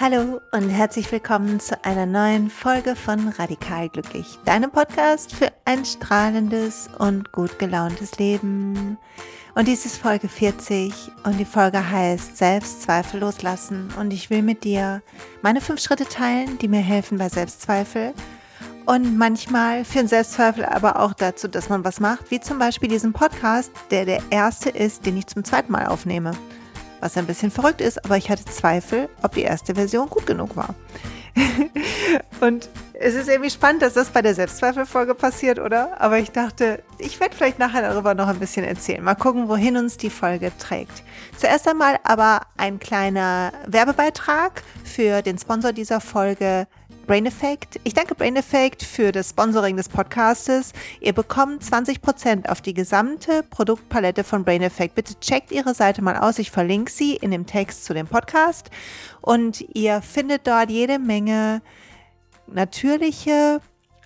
Hallo und herzlich willkommen zu einer neuen Folge von Radikal Glücklich, deinem Podcast für ein strahlendes und gut gelauntes Leben. Und dies ist Folge 40 und die Folge heißt Selbstzweifel loslassen. Und ich will mit dir meine fünf Schritte teilen, die mir helfen bei Selbstzweifel. Und manchmal führen Selbstzweifel aber auch dazu, dass man was macht, wie zum Beispiel diesen Podcast, der der erste ist, den ich zum zweiten Mal aufnehme was ein bisschen verrückt ist, aber ich hatte Zweifel, ob die erste Version gut genug war. und es ist irgendwie spannend, dass das bei der Selbstzweifelfolge passiert, oder? Aber ich dachte, ich werde vielleicht nachher darüber noch ein bisschen erzählen. Mal gucken, wohin uns die Folge trägt. Zuerst einmal aber ein kleiner Werbebeitrag für den Sponsor dieser Folge, Brain Effect. Ich danke Brain Effect für das Sponsoring des Podcastes. Ihr bekommt 20% auf die gesamte Produktpalette von Brain Effect. Bitte checkt ihre Seite mal aus. Ich verlinke sie in dem Text zu dem Podcast. Und ihr findet dort jede Menge natürliche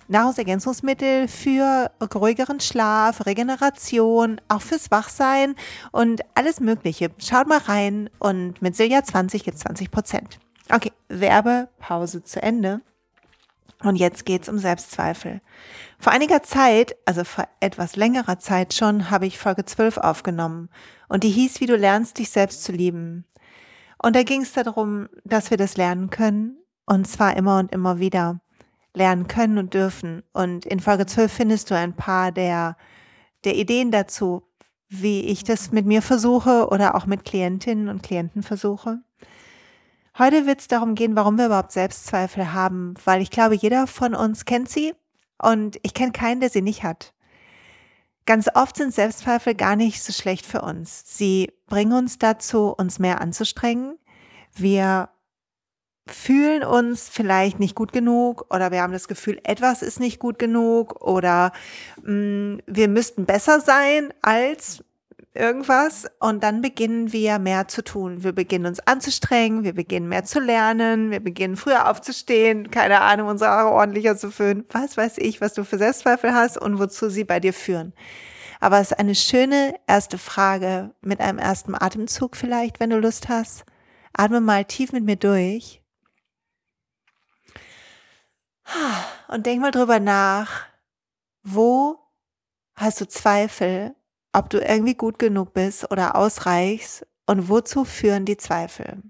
Nahrungsergänzungsmittel für ruhigeren Schlaf, Regeneration, auch fürs Wachsein und alles Mögliche. Schaut mal rein und mit Silja 20 gibt 20% Okay, Werbepause zu Ende. Und jetzt geht's um Selbstzweifel. Vor einiger Zeit, also vor etwas längerer Zeit schon, habe ich Folge 12 aufgenommen. Und die hieß, wie du lernst, dich selbst zu lieben. Und da ging es darum, dass wir das lernen können. Und zwar immer und immer wieder lernen können und dürfen. Und in Folge 12 findest du ein paar der, der Ideen dazu, wie ich das mit mir versuche oder auch mit Klientinnen und Klienten versuche. Heute wird es darum gehen, warum wir überhaupt Selbstzweifel haben, weil ich glaube, jeder von uns kennt sie und ich kenne keinen, der sie nicht hat. Ganz oft sind Selbstzweifel gar nicht so schlecht für uns. Sie bringen uns dazu, uns mehr anzustrengen. Wir fühlen uns vielleicht nicht gut genug oder wir haben das Gefühl, etwas ist nicht gut genug oder mh, mm, wir müssten besser sein als irgendwas und dann beginnen wir mehr zu tun. Wir beginnen uns anzustrengen, wir beginnen mehr zu lernen, wir beginnen früher aufzustehen, keine Ahnung, unsere Haare ordentlicher zu föhnen. Was weiß ich, was du für Selbstzweifel hast und wozu sie bei dir führen. Aber es ist eine schöne erste Frage mit einem ersten Atemzug vielleicht, wenn du Lust hast. Atme mal tief mit mir durch. Und denk mal drüber nach, wo hast du Zweifel ob du irgendwie gut genug bist oder ausreichst und wozu führen die Zweifel.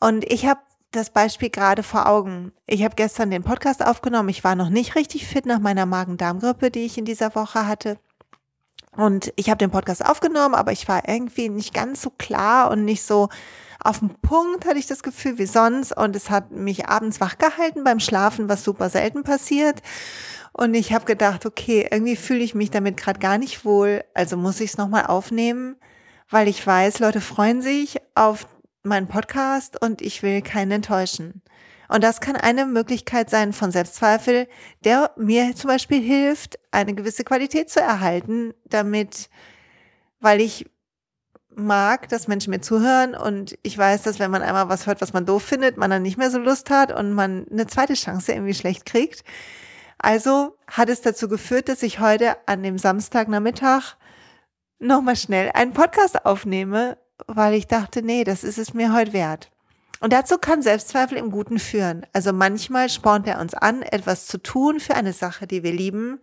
Und ich habe das Beispiel gerade vor Augen. Ich habe gestern den Podcast aufgenommen. Ich war noch nicht richtig fit nach meiner Magen-Darm-Grippe, die ich in dieser Woche hatte. Und ich habe den Podcast aufgenommen, aber ich war irgendwie nicht ganz so klar und nicht so auf dem Punkt, hatte ich das Gefühl, wie sonst. Und es hat mich abends wach gehalten beim Schlafen, was super selten passiert. Und ich habe gedacht, okay, irgendwie fühle ich mich damit gerade gar nicht wohl, also muss ich es nochmal aufnehmen, weil ich weiß, Leute freuen sich auf meinen Podcast und ich will keinen enttäuschen. Und das kann eine Möglichkeit sein von Selbstzweifel, der mir zum Beispiel hilft, eine gewisse Qualität zu erhalten, damit, weil ich mag, dass Menschen mir zuhören und ich weiß, dass wenn man einmal was hört, was man doof findet, man dann nicht mehr so Lust hat und man eine zweite Chance irgendwie schlecht kriegt. Also hat es dazu geführt, dass ich heute an dem Samstagnachmittag nochmal schnell einen Podcast aufnehme, weil ich dachte, nee, das ist es mir heute wert. Und dazu kann Selbstzweifel im Guten führen. Also manchmal spornt er uns an, etwas zu tun für eine Sache, die wir lieben,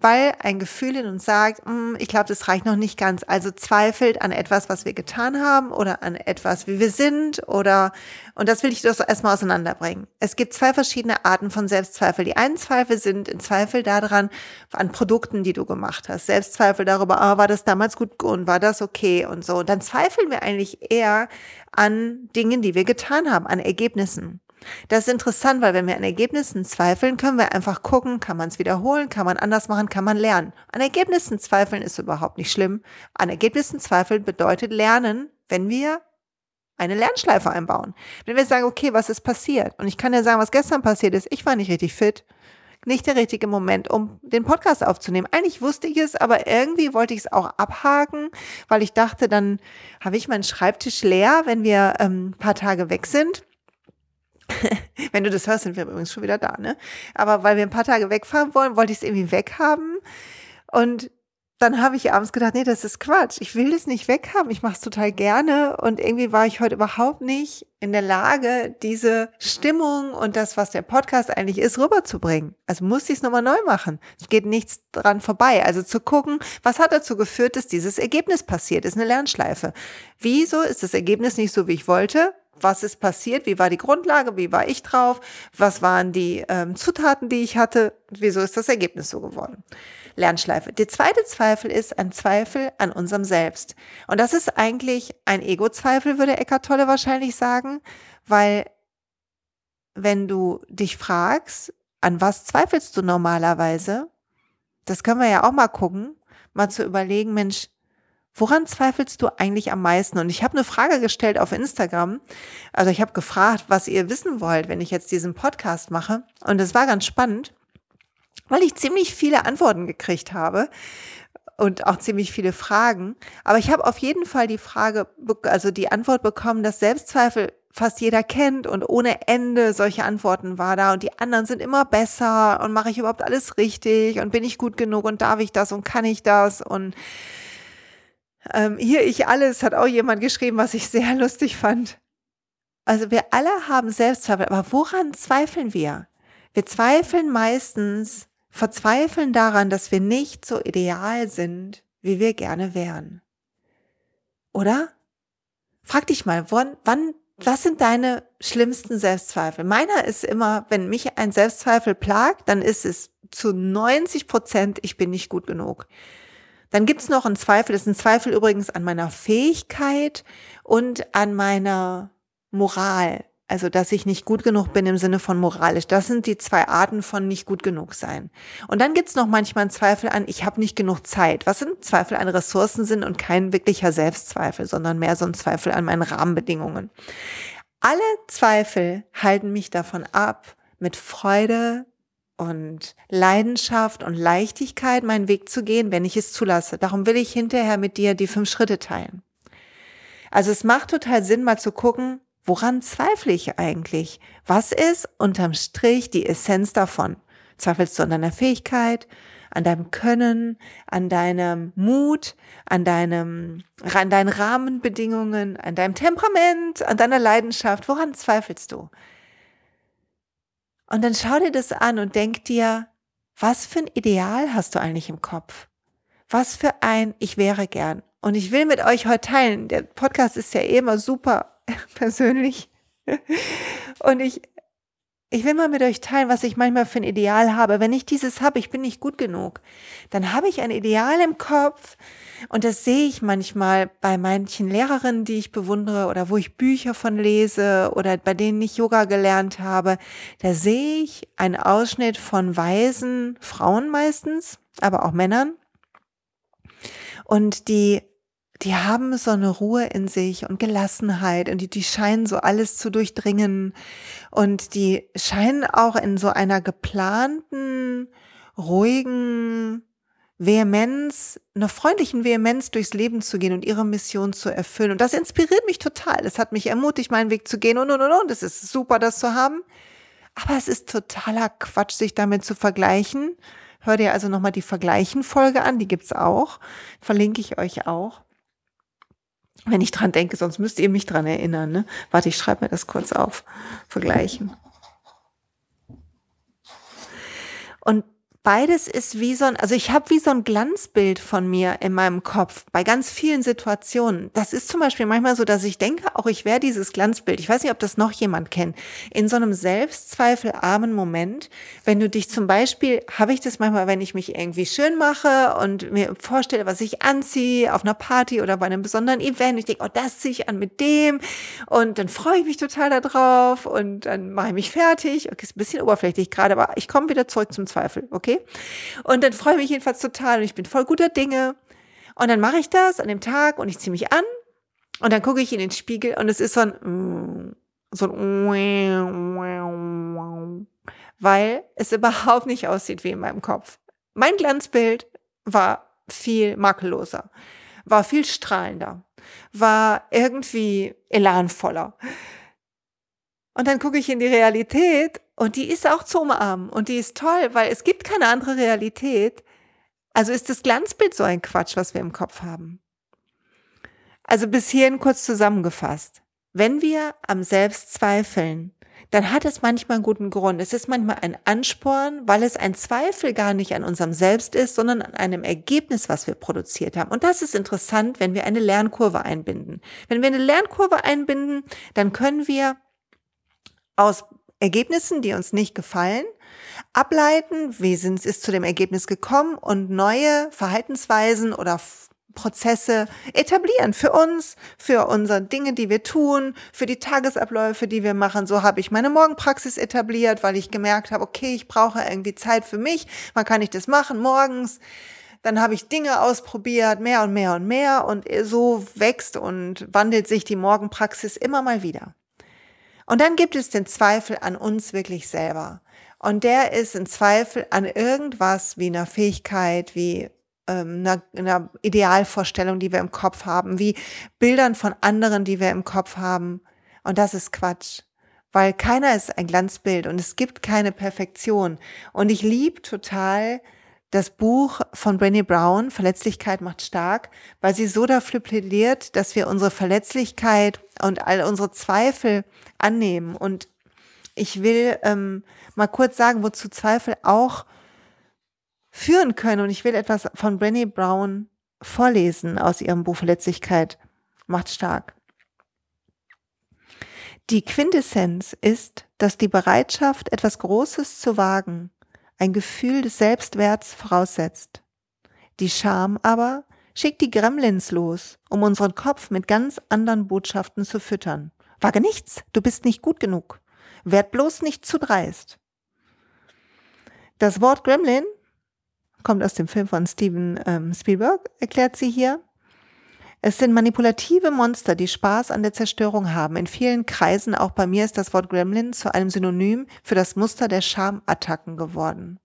weil ein Gefühl in uns sagt, hm, ich glaube, das reicht noch nicht ganz. Also zweifelt an etwas, was wir getan haben oder an etwas, wie wir sind oder, und das will ich doch erstmal auseinanderbringen. Es gibt zwei verschiedene Arten von Selbstzweifel. Die einen Zweifel sind in Zweifel daran, an Produkten, die du gemacht hast. Selbstzweifel darüber, ah, war das damals gut und war das okay und so. Und dann zweifeln wir eigentlich eher an Dingen, die wir getan haben, an Ergebnissen. Das ist interessant, weil wenn wir an Ergebnissen zweifeln, können wir einfach gucken, kann man es wiederholen, kann man anders machen, kann man lernen. An Ergebnissen zweifeln ist überhaupt nicht schlimm. An Ergebnissen zweifeln bedeutet lernen, wenn wir eine Lernschleife einbauen. Wenn wir sagen, okay, was ist passiert? Und ich kann ja sagen, was gestern passiert ist. Ich war nicht richtig fit. Nicht der richtige Moment, um den Podcast aufzunehmen. Eigentlich wusste ich es, aber irgendwie wollte ich es auch abhaken, weil ich dachte, dann habe ich meinen Schreibtisch leer, wenn wir ähm, ein paar Tage weg sind. Wenn du das hörst, sind wir übrigens schon wieder da, ne? Aber weil wir ein paar Tage wegfahren wollen, wollte ich es irgendwie weghaben. Und dann habe ich abends gedacht, nee, das ist Quatsch. Ich will das nicht weghaben. Ich mache es total gerne. Und irgendwie war ich heute überhaupt nicht in der Lage, diese Stimmung und das, was der Podcast eigentlich ist, rüberzubringen. Also musste ich es nochmal neu machen. Es geht nichts dran vorbei. Also zu gucken, was hat dazu geführt, dass dieses Ergebnis passiert, ist eine Lernschleife. Wieso ist das Ergebnis nicht so, wie ich wollte? Was ist passiert, wie war die Grundlage, wie war ich drauf, was waren die ähm, Zutaten, die ich hatte, wieso ist das Ergebnis so geworden. Lernschleife. Der zweite Zweifel ist ein Zweifel an unserem Selbst. Und das ist eigentlich ein Ego-Zweifel, würde Eckart Tolle wahrscheinlich sagen, weil wenn du dich fragst, an was zweifelst du normalerweise, das können wir ja auch mal gucken, mal zu überlegen, Mensch, Woran zweifelst du eigentlich am meisten? Und ich habe eine Frage gestellt auf Instagram. Also ich habe gefragt, was ihr wissen wollt, wenn ich jetzt diesen Podcast mache. Und es war ganz spannend, weil ich ziemlich viele Antworten gekriegt habe und auch ziemlich viele Fragen. Aber ich habe auf jeden Fall die Frage, also die Antwort bekommen, dass Selbstzweifel fast jeder kennt und ohne Ende solche Antworten war da und die anderen sind immer besser und mache ich überhaupt alles richtig und bin ich gut genug und darf ich das und kann ich das und ähm, hier ich alles hat auch jemand geschrieben, was ich sehr lustig fand. Also wir alle haben Selbstzweifel, aber woran zweifeln wir? Wir zweifeln meistens, verzweifeln daran, dass wir nicht so ideal sind, wie wir gerne wären. Oder? Frag dich mal, wann, wann was sind deine schlimmsten Selbstzweifel? Meiner ist immer, wenn mich ein Selbstzweifel plagt, dann ist es zu 90 Prozent, ich bin nicht gut genug. Dann gibt's noch einen Zweifel, das ist ein Zweifel übrigens an meiner Fähigkeit und an meiner Moral. Also, dass ich nicht gut genug bin im Sinne von moralisch. Das sind die zwei Arten von nicht gut genug sein. Und dann gibt's noch manchmal einen Zweifel an, ich habe nicht genug Zeit. Was sind Zweifel an Ressourcen sind und kein wirklicher Selbstzweifel, sondern mehr so ein Zweifel an meinen Rahmenbedingungen. Alle Zweifel halten mich davon ab, mit Freude und Leidenschaft und Leichtigkeit meinen Weg zu gehen, wenn ich es zulasse. Darum will ich hinterher mit dir die fünf Schritte teilen. Also es macht total Sinn, mal zu gucken, woran zweifle ich eigentlich? Was ist unterm Strich die Essenz davon? Zweifelst du an deiner Fähigkeit, an deinem Können, an deinem Mut, an deinem, an deinen Rahmenbedingungen, an deinem Temperament, an deiner Leidenschaft? Woran zweifelst du? Und dann schau dir das an und denk dir, was für ein Ideal hast du eigentlich im Kopf? Was für ein Ich wäre gern? Und ich will mit euch heute teilen. Der Podcast ist ja eh immer super persönlich. Und ich, ich will mal mit euch teilen, was ich manchmal für ein Ideal habe. Wenn ich dieses habe, ich bin nicht gut genug, dann habe ich ein Ideal im Kopf und das sehe ich manchmal bei manchen Lehrerinnen, die ich bewundere oder wo ich Bücher von lese oder bei denen ich Yoga gelernt habe. Da sehe ich einen Ausschnitt von weisen Frauen meistens, aber auch Männern. Und die die haben so eine Ruhe in sich und Gelassenheit und die, die scheinen so alles zu durchdringen und die scheinen auch in so einer geplanten, ruhigen Vehemenz, einer freundlichen Vehemenz durchs Leben zu gehen und ihre Mission zu erfüllen. Und das inspiriert mich total. Es hat mich ermutigt, meinen Weg zu gehen und, und, und, und. Es ist super, das zu haben. Aber es ist totaler Quatsch, sich damit zu vergleichen. Hör dir also nochmal die Vergleichen-Folge an, die gibt's auch. Verlinke ich euch auch wenn ich dran denke, sonst müsst ihr mich dran erinnern. Ne? Warte, ich schreibe mir das kurz auf. Vergleichen. Und beides ist wie so ein, also ich habe wie so ein Glanzbild von mir in meinem Kopf bei ganz vielen Situationen. Das ist zum Beispiel manchmal so, dass ich denke, auch ich wäre dieses Glanzbild. Ich weiß nicht, ob das noch jemand kennt. In so einem selbstzweifelarmen Moment, wenn du dich zum Beispiel, habe ich das manchmal, wenn ich mich irgendwie schön mache und mir vorstelle, was ich anziehe auf einer Party oder bei einem besonderen Event. Ich denke, oh, das ziehe ich an mit dem und dann freue ich mich total darauf und dann mache ich mich fertig. Okay, ist ein bisschen oberflächlich gerade, aber ich komme wieder zurück zum Zweifel, okay? Und dann freue ich mich jedenfalls total und ich bin voll guter Dinge. Und dann mache ich das an dem Tag und ich ziehe mich an und dann gucke ich in den Spiegel und es ist so ein, so ein, weil es überhaupt nicht aussieht wie in meinem Kopf. Mein Glanzbild war viel makelloser, war viel strahlender, war irgendwie elanvoller. Und dann gucke ich in die Realität und die ist auch zu umarmen und die ist toll, weil es gibt keine andere Realität Also ist das Glanzbild so ein Quatsch, was wir im Kopf haben? Also bis hierhin kurz zusammengefasst. Wenn wir am Selbst zweifeln, dann hat es manchmal einen guten Grund. Es ist manchmal ein Ansporn, weil es ein Zweifel gar nicht an unserem Selbst ist, sondern an einem Ergebnis, was wir produziert haben. Und das ist interessant, wenn wir eine Lernkurve einbinden. Wenn wir eine Lernkurve einbinden, dann können wir aus Ergebnissen, die uns nicht gefallen, ableiten, wie sind es zu dem Ergebnis gekommen und neue Verhaltensweisen oder Prozesse etablieren für uns, für unsere Dinge, die wir tun, für die Tagesabläufe, die wir machen. So habe ich meine Morgenpraxis etabliert, weil ich gemerkt habe, okay, ich brauche irgendwie Zeit für mich. Man kann nicht das machen morgens. Dann habe ich Dinge ausprobiert, mehr und mehr und mehr. Und so wächst und wandelt sich die Morgenpraxis immer mal wieder. Und dann gibt es den Zweifel an uns wirklich selber. Und der ist ein Zweifel an irgendwas wie einer Fähigkeit, wie ähm, einer, einer Idealvorstellung, die wir im Kopf haben, wie Bildern von anderen, die wir im Kopf haben. Und das ist Quatsch weil keiner ist ein Glanzbild und es gibt keine Perfektion. Und ich liebe total das Buch von Brené Brown, Verletzlichkeit macht stark, weil sie so dafür plädiert, dass wir unsere Verletzlichkeit und all unsere Zweifel annehmen. Und ich will ähm, mal kurz sagen, wozu Zweifel auch führen können. Und ich will etwas von Brené Brown vorlesen aus ihrem Buch Verletzlichkeit macht stark. Die Quintessenz ist, dass die Bereitschaft, etwas Großes zu wagen, ein Gefühl des Selbstwerts voraussetzt. Die Scham aber schickt die Gremlins los, um unseren Kopf mit ganz anderen Botschaften zu füttern. Wage nichts, du bist nicht gut genug. Werd bloß nicht zu dreist. Das Wort Gremlin kommt aus dem Film von Steven ähm, Spielberg, erklärt sie hier. Es sind manipulative Monster, die Spaß an der Zerstörung haben. In vielen Kreisen, auch bei mir, ist das Wort Gremlin zu einem Synonym für das Muster der Schamattacken geworden.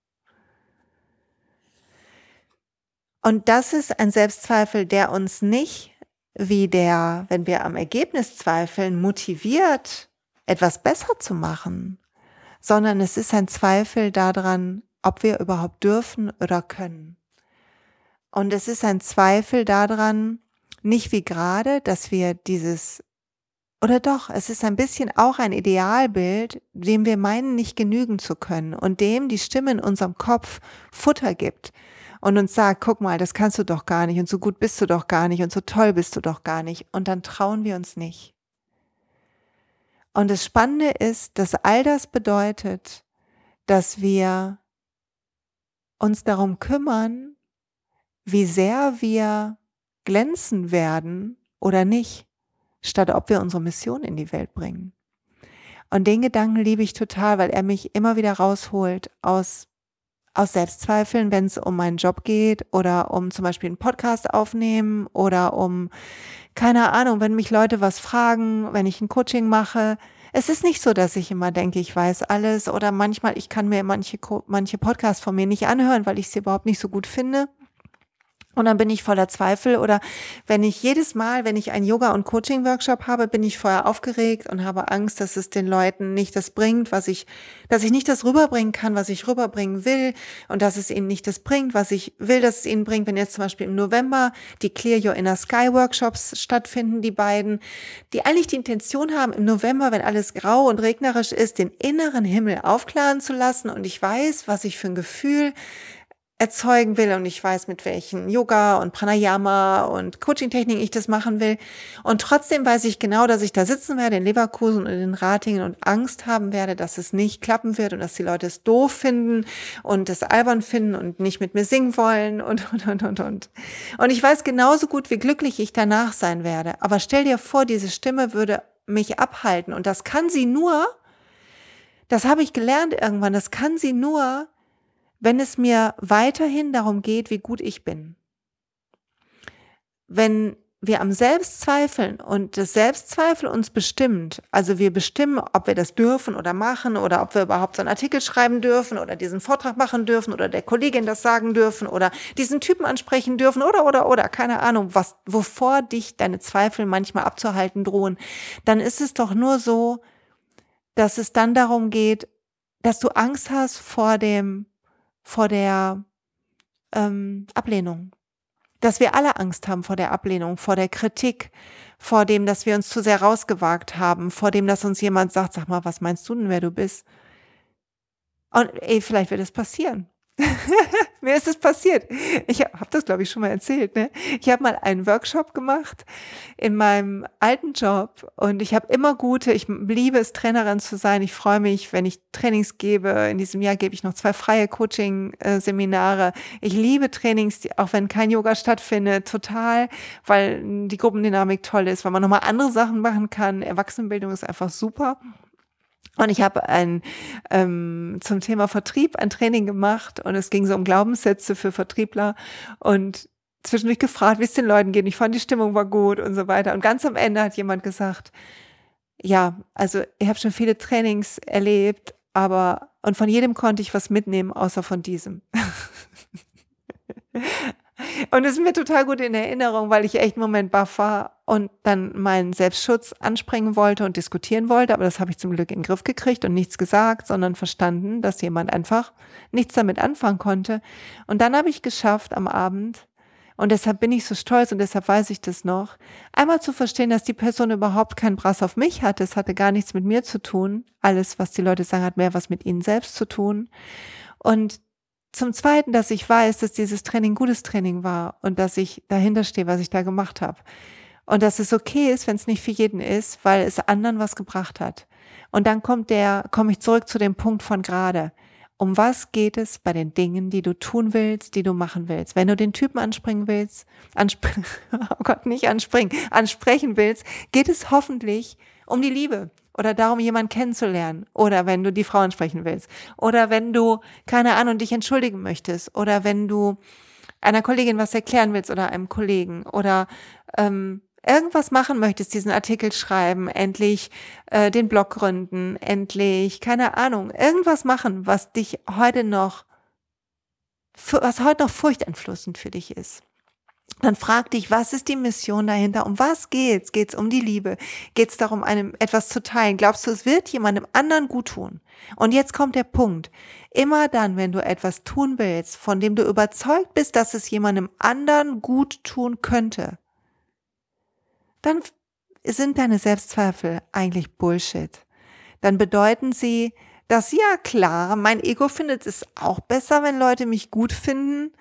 Und das ist ein Selbstzweifel, der uns nicht, wie der, wenn wir am Ergebnis zweifeln, motiviert, etwas besser zu machen, sondern es ist ein Zweifel daran, ob wir überhaupt dürfen oder können. Und es ist ein Zweifel daran, nicht wie gerade, dass wir dieses, oder doch, es ist ein bisschen auch ein Idealbild, dem wir meinen, nicht genügen zu können und dem die Stimme in unserem Kopf Futter gibt und uns sagt, guck mal, das kannst du doch gar nicht und so gut bist du doch gar nicht und so toll bist du doch gar nicht. Und dann trauen wir uns nicht. Und das Spannende ist, dass all das bedeutet, dass wir uns darum kümmern, wie sehr wir glänzen werden oder nicht, statt ob wir unsere Mission in die Welt bringen. Und den Gedanken liebe ich total, weil er mich immer wieder rausholt aus, aus Selbstzweifeln, wenn es um meinen Job geht oder um zum Beispiel einen Podcast aufnehmen oder um, keine Ahnung, wenn mich Leute was fragen, wenn ich ein Coaching mache, es ist nicht so, dass ich immer denke, ich weiß alles oder manchmal, ich kann mir manche, manche Podcasts von mir nicht anhören, weil ich sie überhaupt nicht so gut finde. Und dann bin ich voller Zweifel oder wenn ich jedes Mal, wenn ich einen Yoga- und Coaching-Workshop habe, bin ich vorher aufgeregt und habe Angst, dass es den Leuten nicht das bringt, was ich, dass ich nicht das rüberbringen kann, was ich rüberbringen will und dass es ihnen nicht das bringt, was ich will, dass es ihnen bringt. Wenn jetzt zum Beispiel im November die Clear Your Inner Sky Workshops stattfinden, die beiden, die eigentlich die Intention haben, im November, wenn alles grau und regnerisch ist, den inneren Himmel aufklaren zu lassen und ich weiß, was ich für ein Gefühl erzeugen will und ich weiß, mit welchen Yoga und Pranayama und Coaching-Techniken ich das machen will. Und trotzdem weiß ich genau, dass ich da sitzen werde in Leverkusen und in Ratingen und Angst haben werde, dass es nicht klappen wird und dass die Leute es doof finden und es albern finden und nicht mit mir singen wollen und, und, und, und, und. Und ich weiß genauso gut, wie glücklich ich danach sein werde. Aber stell dir vor, diese Stimme würde mich abhalten und das kann sie nur, das habe ich gelernt irgendwann, das kann sie nur, wenn es mir weiterhin darum geht, wie gut ich bin. Wenn wir am Selbstzweifeln und das Selbstzweifel uns bestimmt, also wir bestimmen, ob wir das dürfen oder machen oder ob wir überhaupt so einen Artikel schreiben dürfen oder diesen Vortrag machen dürfen oder der Kollegin das sagen dürfen oder diesen Typen ansprechen dürfen oder oder oder keine Ahnung, was wovor dich deine Zweifel manchmal abzuhalten drohen, dann ist es doch nur so, dass es dann darum geht, dass du Angst hast vor dem vor der ähm, Ablehnung. Dass wir alle Angst haben vor der Ablehnung, vor der Kritik, vor dem, dass wir uns zu sehr rausgewagt haben, vor dem, dass uns jemand sagt, sag mal, was meinst du denn, wer du bist? Und ey, vielleicht wird es passieren. Mir ist es passiert. Ich habe das, glaube ich, schon mal erzählt. Ne? Ich habe mal einen Workshop gemacht in meinem alten Job und ich habe immer gute, ich liebe es, Trainerin zu sein. Ich freue mich, wenn ich Trainings gebe. In diesem Jahr gebe ich noch zwei freie Coaching-Seminare. Ich liebe Trainings, auch wenn kein Yoga stattfindet, total, weil die Gruppendynamik toll ist, weil man nochmal andere Sachen machen kann. Erwachsenenbildung ist einfach super. Und ich habe ein ähm, zum Thema Vertrieb ein Training gemacht und es ging so um Glaubenssätze für Vertriebler und zwischendurch gefragt, wie es den Leuten geht. Ich fand die Stimmung war gut und so weiter. Und ganz am Ende hat jemand gesagt, ja, also ich habe schon viele Trainings erlebt, aber und von jedem konnte ich was mitnehmen, außer von diesem. Und es ist mir total gut in Erinnerung, weil ich echt einen Moment baff war und dann meinen Selbstschutz anspringen wollte und diskutieren wollte. Aber das habe ich zum Glück in den Griff gekriegt und nichts gesagt, sondern verstanden, dass jemand einfach nichts damit anfangen konnte. Und dann habe ich geschafft am Abend, und deshalb bin ich so stolz und deshalb weiß ich das noch, einmal zu verstehen, dass die Person überhaupt keinen Brass auf mich hatte. Es hatte gar nichts mit mir zu tun. Alles, was die Leute sagen, hat mehr was mit ihnen selbst zu tun. Und zum Zweiten, dass ich weiß, dass dieses Training gutes Training war und dass ich dahinter stehe, was ich da gemacht habe. Und dass es okay ist, wenn es nicht für jeden ist, weil es anderen was gebracht hat. Und dann kommt der, komme ich zurück zu dem Punkt von gerade. Um was geht es bei den Dingen, die du tun willst, die du machen willst? Wenn du den Typen anspringen willst, anspringen, oh Gott, nicht anspringen, ansprechen willst, geht es hoffentlich um die Liebe oder darum, jemanden kennenzulernen. Oder wenn du die Frau ansprechen willst. Oder wenn du, keine Ahnung, dich entschuldigen möchtest. Oder wenn du einer Kollegin was erklären willst oder einem Kollegen. Oder ähm, irgendwas machen möchtest, diesen Artikel schreiben, endlich äh, den Blog gründen, endlich, keine Ahnung, irgendwas machen, was dich heute noch, was heute noch furchteinflussend für dich ist dann frag dich, was ist die Mission dahinter? Um was geht's? Geht's um die Liebe? Geht's darum, einem etwas zu teilen? Glaubst du, es wird jemandem anderen gut tun? Und jetzt kommt der Punkt. Immer dann, wenn du etwas tun willst, von dem du überzeugt bist, dass es jemandem anderen gut tun könnte, dann sind deine Selbstzweifel eigentlich Bullshit. Dann bedeuten sie, dass ja klar, mein Ego findet es auch besser, wenn Leute mich gut finden,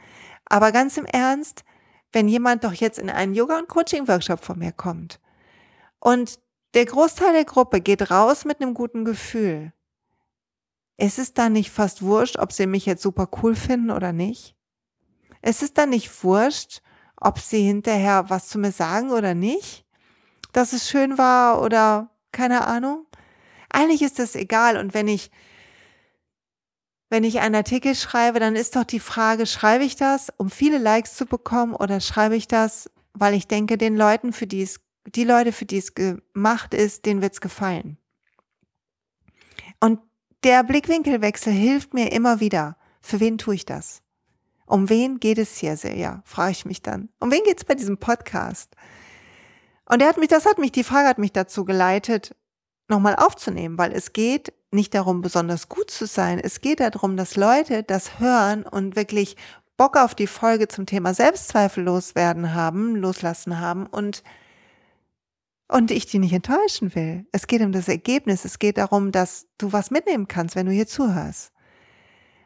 aber ganz im Ernst, wenn jemand doch jetzt in einen Yoga- und Coaching-Workshop von mir kommt und der Großteil der Gruppe geht raus mit einem guten Gefühl, ist es dann nicht fast wurscht, ob sie mich jetzt super cool finden oder nicht? Ist es dann nicht wurscht, ob sie hinterher was zu mir sagen oder nicht? Dass es schön war oder keine Ahnung? Eigentlich ist das egal. Und wenn ich wenn ich einen Artikel schreibe, dann ist doch die Frage, schreibe ich das, um viele Likes zu bekommen oder schreibe ich das, weil ich denke, den Leuten, für die es, die Leute, für die es gemacht ist, denen wird es gefallen. Und der Blickwinkelwechsel hilft mir immer wieder. Für wen tue ich das? Um wen geht es hier sehr? Ja, frage ich mich dann. Um wen geht es bei diesem Podcast? Und er hat mich, das hat mich, die Frage hat mich dazu geleitet, nochmal aufzunehmen, weil es geht nicht darum, besonders gut zu sein. Es geht darum, dass Leute das hören und wirklich Bock auf die Folge zum Thema Selbstzweifel loswerden haben, loslassen haben und und ich die nicht enttäuschen will. Es geht um das Ergebnis. Es geht darum, dass du was mitnehmen kannst, wenn du hier zuhörst.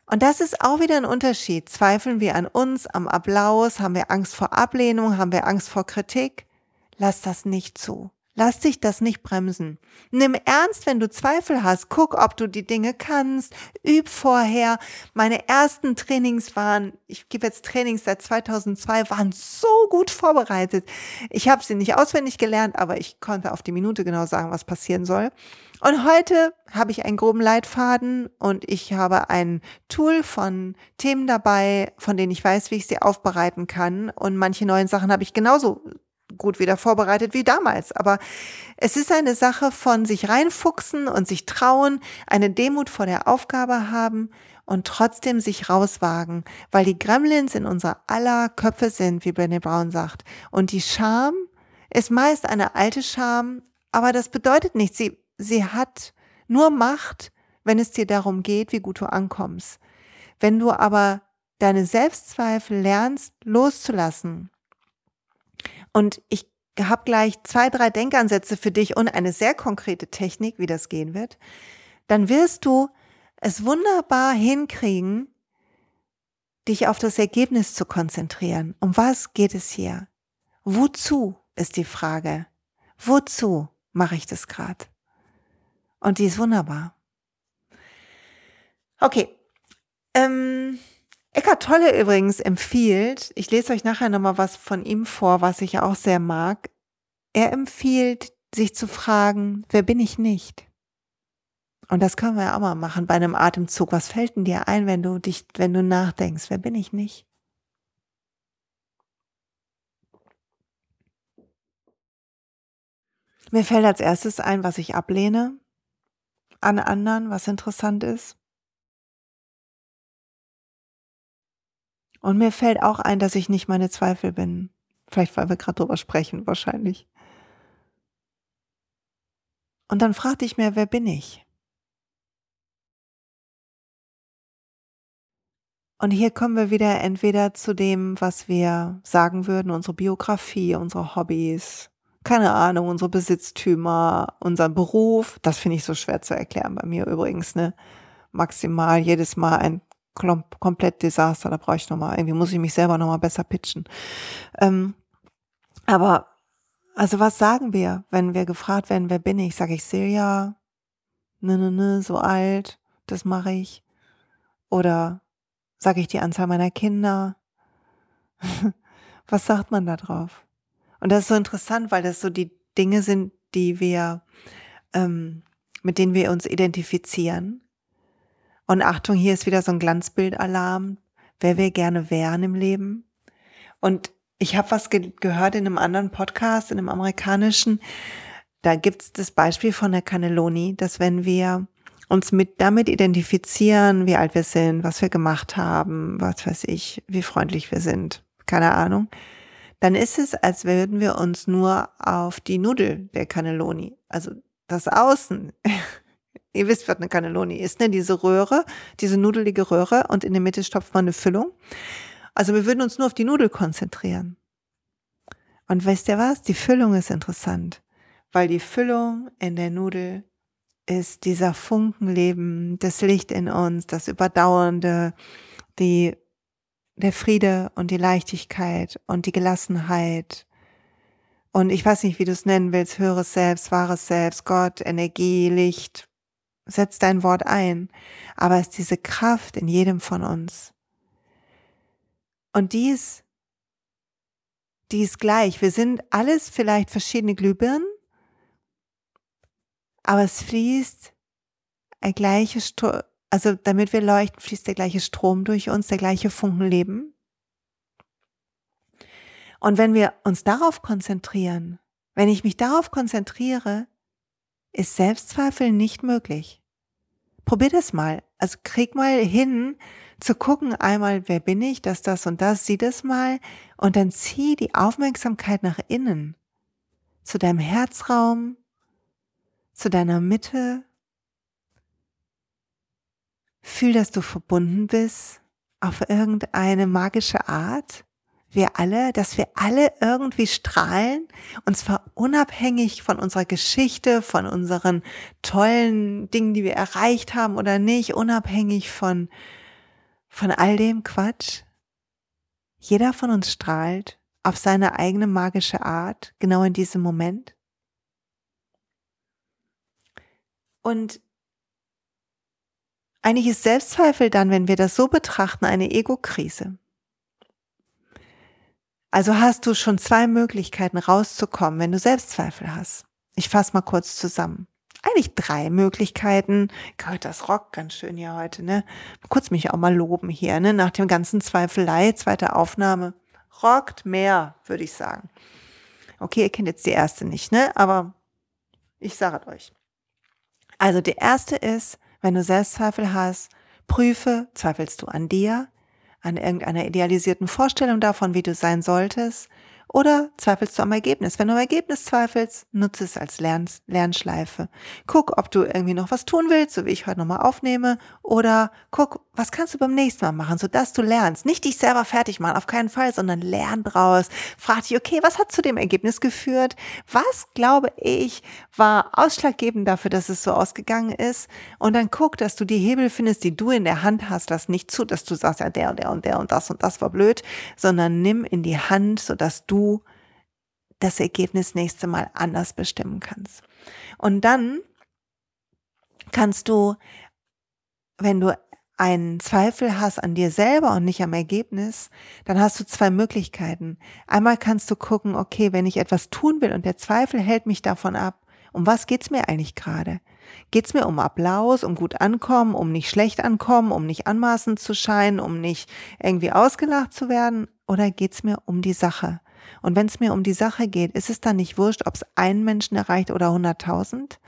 Und das ist auch wieder ein Unterschied. Zweifeln wir an uns, am Applaus? Haben wir Angst vor Ablehnung? Haben wir Angst vor Kritik? Lass das nicht zu. Lass dich das nicht bremsen. Nimm ernst, wenn du Zweifel hast. Guck, ob du die Dinge kannst. Üb vorher. Meine ersten Trainings waren, ich gebe jetzt Trainings seit 2002, waren so gut vorbereitet. Ich habe sie nicht auswendig gelernt, aber ich konnte auf die Minute genau sagen, was passieren soll. Und heute habe ich einen groben Leitfaden und ich habe ein Tool von Themen dabei, von denen ich weiß, wie ich sie aufbereiten kann. Und manche neuen Sachen habe ich genauso gut wieder vorbereitet wie damals. Aber es ist eine Sache von sich reinfuchsen und sich trauen, eine Demut vor der Aufgabe haben und trotzdem sich rauswagen, weil die Gremlins in unserer aller Köpfe sind, wie Brené Brown sagt. Und die Scham ist meist eine alte Scham, aber das bedeutet nichts. Sie, sie hat nur Macht, wenn es dir darum geht, wie gut du ankommst. Wenn du aber deine Selbstzweifel lernst loszulassen. Und ich habe gleich zwei, drei Denkansätze für dich und eine sehr konkrete Technik, wie das gehen wird. Dann wirst du es wunderbar hinkriegen, dich auf das Ergebnis zu konzentrieren. Um was geht es hier? Wozu ist die Frage? Wozu mache ich das gerade? Und die ist wunderbar. Okay. Ähm, Eckart Tolle übrigens empfiehlt, ich lese euch nachher nochmal was von ihm vor, was ich auch sehr mag. Er empfiehlt, sich zu fragen, wer bin ich nicht? Und das können wir ja auch mal machen bei einem Atemzug. Was fällt denn dir ein, wenn du dich, wenn du nachdenkst, wer bin ich nicht? Mir fällt als erstes ein, was ich ablehne an anderen, was interessant ist. Und mir fällt auch ein, dass ich nicht meine Zweifel bin. Vielleicht, weil wir gerade drüber sprechen, wahrscheinlich. Und dann fragte ich mir, wer bin ich? Und hier kommen wir wieder entweder zu dem, was wir sagen würden, unsere Biografie, unsere Hobbys, keine Ahnung, unsere Besitztümer, unser Beruf. Das finde ich so schwer zu erklären bei mir übrigens, ne? Maximal jedes Mal ein komplett Desaster. Da brauche ich nochmal, irgendwie muss ich mich selber nochmal besser pitchen. Ähm, aber, also was sagen wir, wenn wir gefragt werden, wer bin ich? Sage ich Silja? Ne, ne, ne, so alt, das mache ich. Oder sage ich die Anzahl meiner Kinder? was sagt man da drauf? Und das ist so interessant, weil das so die Dinge sind, die wir, ähm, mit denen wir uns identifizieren. Und Achtung, hier ist wieder so ein Glanzbildalarm, wer wir gerne wären im Leben. Und ich habe was ge gehört in einem anderen Podcast, in einem amerikanischen. Da gibt es das Beispiel von der Cannelloni, dass wenn wir uns mit damit identifizieren, wie alt wir sind, was wir gemacht haben, was weiß ich, wie freundlich wir sind, keine Ahnung, dann ist es, als würden wir uns nur auf die Nudel der Cannelloni, also das Außen, ihr wisst, was eine Cannelloni ist, ne? diese Röhre, diese nudelige Röhre und in der Mitte stopft man eine Füllung. Also wir würden uns nur auf die Nudel konzentrieren. Und weißt ihr was? Die Füllung ist interessant, weil die Füllung in der Nudel ist dieser Funkenleben, das Licht in uns, das Überdauernde, die der Friede und die Leichtigkeit und die Gelassenheit. Und ich weiß nicht, wie du es nennen willst, höheres Selbst, wahres Selbst, Gott, Energie, Licht. Setz dein Wort ein. Aber es ist diese Kraft in jedem von uns. Und dies, die ist gleich. Wir sind alles vielleicht verschiedene Glühbirnen, aber es fließt ein gleiches also damit wir leuchten, fließt der gleiche Strom durch uns, der gleiche Funkenleben. Und wenn wir uns darauf konzentrieren, wenn ich mich darauf konzentriere, ist Selbstzweifel nicht möglich. Probier das mal. Also krieg mal hin, zu gucken einmal, wer bin ich, das, das und das, sieh das mal und dann zieh die Aufmerksamkeit nach innen, zu deinem Herzraum, zu deiner Mitte, Fühl, dass du verbunden bist auf irgendeine magische Art. Wir alle, dass wir alle irgendwie strahlen und zwar unabhängig von unserer Geschichte, von unseren tollen Dingen, die wir erreicht haben oder nicht, unabhängig von, von all dem Quatsch. Jeder von uns strahlt auf seine eigene magische Art, genau in diesem Moment. Und eigentlich ist Selbstzweifel dann, wenn wir das so betrachten, eine Ego-Krise. Also hast du schon zwei Möglichkeiten rauszukommen, wenn du Selbstzweifel hast. Ich fasse mal kurz zusammen. Eigentlich drei Möglichkeiten. Gott, das rockt ganz schön hier heute, ne? Kurz mich auch mal loben hier, ne? Nach dem ganzen Zweifelei, zweite Aufnahme. Rockt mehr, würde ich sagen. Okay, ihr kennt jetzt die erste nicht, ne? Aber ich sage es euch. Also die erste ist, wenn du Selbstzweifel hast, prüfe, zweifelst du an dir, an irgendeiner idealisierten Vorstellung davon, wie du sein solltest, Oder zweifelst du am Ergebnis? Wenn du am Ergebnis zweifelst, nutze es als Lern Lernschleife. Guck, ob du irgendwie noch was tun willst, so wie ich heute nochmal aufnehme. Oder guck, was kannst du beim nächsten Mal machen, sodass du lernst. Nicht dich selber fertig machen, auf keinen Fall, sondern lern draus. Frag dich, okay, was hat zu dem Ergebnis geführt? Was, glaube ich, war ausschlaggebend dafür, dass es so ausgegangen ist? Und dann guck, dass du die Hebel findest, die du in der Hand hast. Lass nicht zu, dass du sagst, ja, der und der und der und das und das war blöd, sondern nimm in die Hand, sodass du du das Ergebnis nächste Mal anders bestimmen kannst. Und dann kannst du, wenn du einen Zweifel hast an dir selber und nicht am Ergebnis, dann hast du zwei Möglichkeiten. Einmal kannst du gucken, okay, wenn ich etwas tun will und der Zweifel hält mich davon ab, um was geht's mir eigentlich gerade? Geht's mir um Applaus, um gut ankommen, um nicht schlecht ankommen, um nicht anmaßend zu scheinen, um nicht irgendwie ausgelacht zu werden? Oder geht's mir um die Sache? Und wenn es mir um die Sache geht, ist es dann nicht wurscht, ob es einen Menschen erreicht oder 100.000?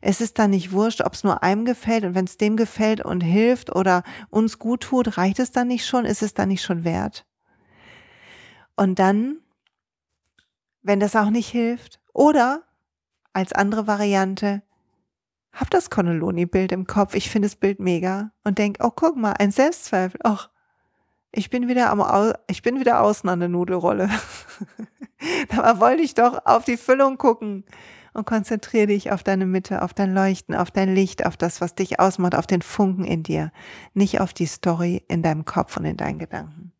Es ist dann nicht wurscht, ob es nur einem gefällt und wenn es dem gefällt und hilft oder uns gut tut, reicht es dann nicht schon? Ist es dann nicht schon wert? Und dann, wenn das auch nicht hilft, oder als andere Variante, hab das Connelloni-Bild im Kopf, ich finde das Bild mega und denk, oh, guck mal, ein Selbstzweifel, ach, ich bin wieder am, ich bin wieder außen an der Nudelrolle. Dabei wollte ich doch auf die Füllung gucken und konzentriere dich auf deine Mitte, auf dein Leuchten, auf dein Licht, auf das, was dich ausmacht, auf den Funken in dir, nicht auf die Story in deinem Kopf und in deinen Gedanken.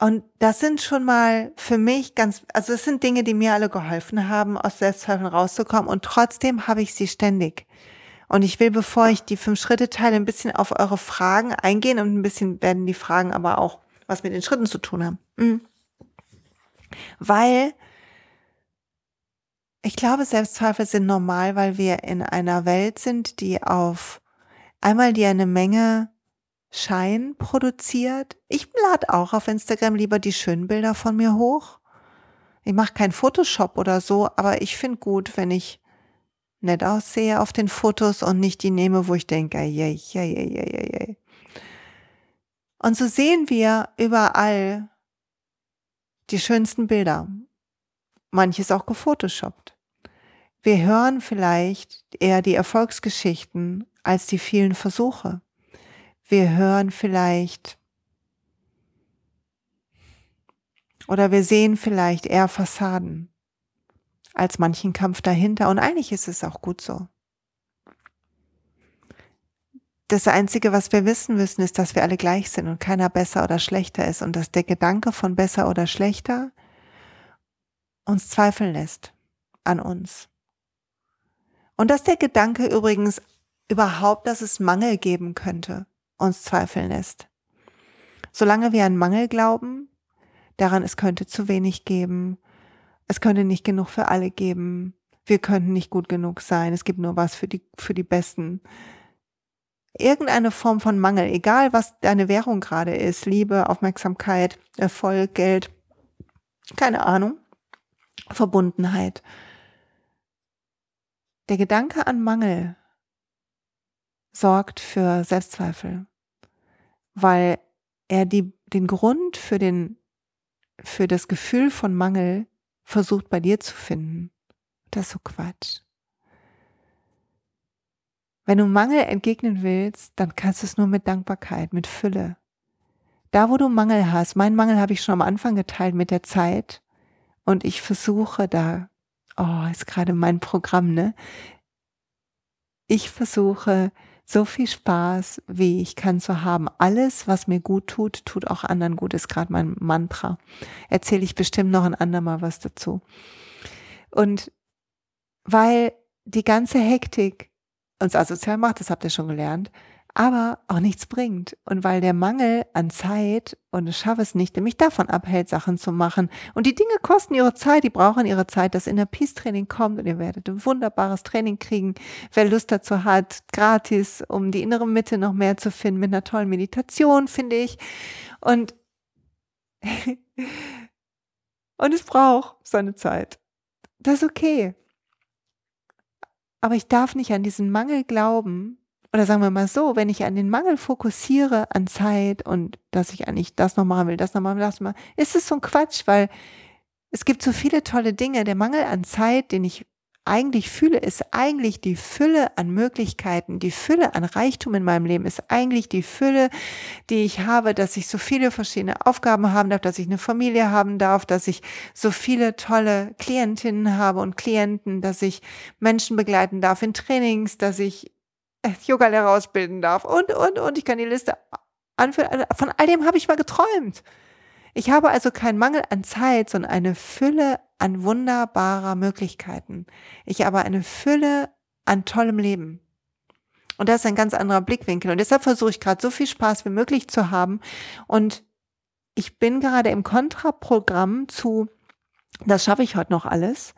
Und das sind schon mal für mich ganz, also es sind Dinge, die mir alle geholfen haben, aus Selbstzweifeln rauszukommen und trotzdem habe ich sie ständig. Und ich will, bevor ich die fünf Schritte teile, ein bisschen auf eure Fragen eingehen und ein bisschen werden die Fragen aber auch was mit den Schritten zu tun haben. Mhm. Weil ich glaube, Selbstzweifel sind normal, weil wir in einer Welt sind, die auf einmal die eine Menge Schein produziert. Ich lade auch auf Instagram lieber die schönen Bilder von mir hoch. Ich mache kein Photoshop oder so, aber ich finde gut, wenn ich nett aussehe auf den Fotos und nicht die nehme, wo ich denke, ja, ja, ja, ja. Und so sehen wir überall die schönsten Bilder. Manches auch gefotoshoppt. Wir hören vielleicht eher die Erfolgsgeschichten als die vielen Versuche. Wir hören vielleicht oder wir sehen vielleicht eher Fassaden als manchen Kampf dahinter. Und eigentlich ist es auch gut so. Das Einzige, was wir wissen müssen, ist, dass wir alle gleich sind und keiner besser oder schlechter ist und dass der Gedanke von besser oder schlechter uns zweifeln lässt an uns. Und dass der Gedanke übrigens überhaupt, dass es Mangel geben könnte, uns zweifeln lässt. Solange wir an Mangel glauben, daran es könnte zu wenig geben, es könnte nicht genug für alle geben. Wir könnten nicht gut genug sein. Es gibt nur was für die, für die Besten. Irgendeine Form von Mangel, egal was deine Währung gerade ist, Liebe, Aufmerksamkeit, Erfolg, Geld, keine Ahnung, Verbundenheit. Der Gedanke an Mangel sorgt für Selbstzweifel, weil er die, den Grund für den, für das Gefühl von Mangel versucht bei dir zu finden. Das ist so Quatsch. Wenn du Mangel entgegnen willst, dann kannst du es nur mit Dankbarkeit, mit Fülle. Da, wo du Mangel hast, mein Mangel habe ich schon am Anfang geteilt mit der Zeit und ich versuche da, oh, ist gerade mein Programm, ne? Ich versuche so viel Spaß, wie ich kann zu haben. Alles, was mir gut tut, tut auch anderen gut, ist gerade mein Mantra. Erzähle ich bestimmt noch ein andermal was dazu. Und weil die ganze Hektik uns asozial macht, das habt ihr schon gelernt, aber auch nichts bringt. Und weil der Mangel an Zeit und ich schaffe es nicht, mich davon abhält, Sachen zu machen. Und die Dinge kosten ihre Zeit, die brauchen ihre Zeit. Das Inner Peace Training kommt und ihr werdet ein wunderbares Training kriegen. Wer Lust dazu hat, gratis, um die innere Mitte noch mehr zu finden, mit einer tollen Meditation, finde ich. Und, und es braucht seine Zeit. Das ist okay. Aber ich darf nicht an diesen Mangel glauben, oder sagen wir mal so, wenn ich an den Mangel fokussiere an Zeit und dass ich eigentlich das noch machen will, das noch machen will, das noch machen, ist es so ein Quatsch, weil es gibt so viele tolle Dinge. Der Mangel an Zeit, den ich eigentlich fühle, ist eigentlich die Fülle an Möglichkeiten, die Fülle an Reichtum in meinem Leben ist eigentlich die Fülle, die ich habe, dass ich so viele verschiedene Aufgaben haben darf, dass ich eine Familie haben darf, dass ich so viele tolle Klientinnen habe und Klienten, dass ich Menschen begleiten darf in Trainings, dass ich Yoga-Lehrer ausbilden darf und, und, und. Ich kann die Liste anführen. Von all dem habe ich mal geträumt. Ich habe also keinen Mangel an Zeit, sondern eine Fülle an wunderbarer Möglichkeiten. Ich habe eine Fülle an tollem Leben. Und das ist ein ganz anderer Blickwinkel. Und deshalb versuche ich gerade so viel Spaß wie möglich zu haben. Und ich bin gerade im Kontraprogramm zu, das schaffe ich heute noch alles.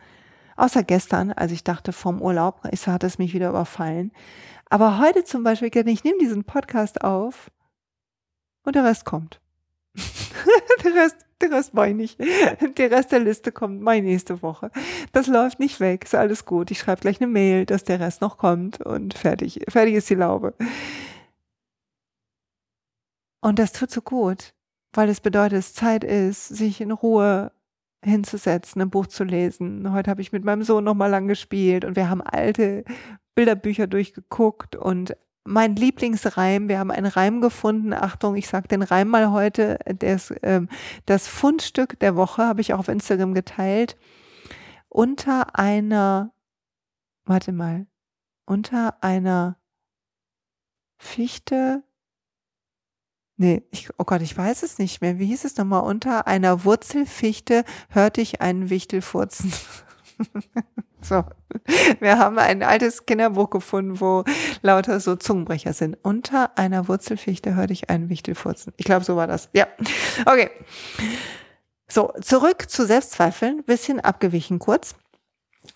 Außer gestern, als ich dachte vom Urlaub, ist, hat es mich wieder überfallen. Aber heute zum Beispiel, ich nehme diesen Podcast auf und der Rest kommt. der Rest, der Rest mache ich. Der Rest der Liste kommt meine nächste Woche. Das läuft nicht weg, ist alles gut. Ich schreibe gleich eine Mail, dass der Rest noch kommt und fertig, fertig ist die Laube. Und das tut so gut, weil es bedeutet, dass Zeit ist, sich in Ruhe hinzusetzen, ein Buch zu lesen. Heute habe ich mit meinem Sohn noch mal lang gespielt und wir haben alte Bilderbücher durchgeguckt und mein Lieblingsreim, wir haben einen Reim gefunden, Achtung, ich sage den Reim mal heute, das, ähm, das Fundstück der Woche habe ich auch auf Instagram geteilt, unter einer, warte mal, unter einer Fichte, nee, ich, oh Gott, ich weiß es nicht mehr, wie hieß es nochmal, unter einer Wurzelfichte hörte ich einen Wichtel furzen. So, wir haben ein altes Kinderbuch gefunden, wo lauter so Zungenbrecher sind. Unter einer Wurzelfichte hörte ich einen Wichtel furzen. Ich glaube, so war das. Ja, okay. So, zurück zu Selbstzweifeln. Bisschen abgewichen kurz.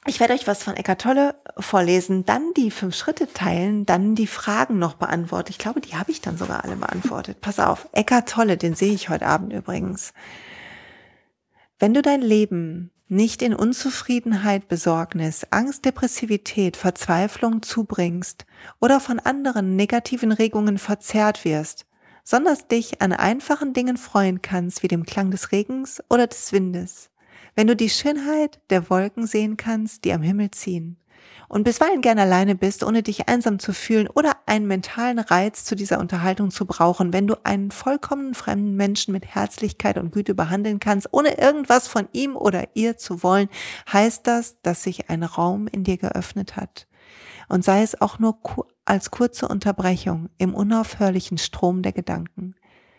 Ich werde euch was von Eckart Tolle vorlesen, dann die fünf Schritte teilen, dann die Fragen noch beantworten. Ich glaube, die habe ich dann sogar alle beantwortet. Pass auf, Eckart Tolle, den sehe ich heute Abend übrigens. Wenn du dein Leben nicht in Unzufriedenheit, Besorgnis, Angst, Depressivität, Verzweiflung zubringst oder von anderen negativen Regungen verzerrt wirst, sondern dich an einfachen Dingen freuen kannst, wie dem Klang des Regens oder des Windes, wenn du die Schönheit der Wolken sehen kannst, die am Himmel ziehen, und bisweilen gern alleine bist, ohne dich einsam zu fühlen oder einen mentalen Reiz zu dieser Unterhaltung zu brauchen, wenn du einen vollkommen fremden Menschen mit Herzlichkeit und Güte behandeln kannst, ohne irgendwas von ihm oder ihr zu wollen, heißt das, dass sich ein Raum in dir geöffnet hat. Und sei es auch nur als kurze Unterbrechung im unaufhörlichen Strom der Gedanken.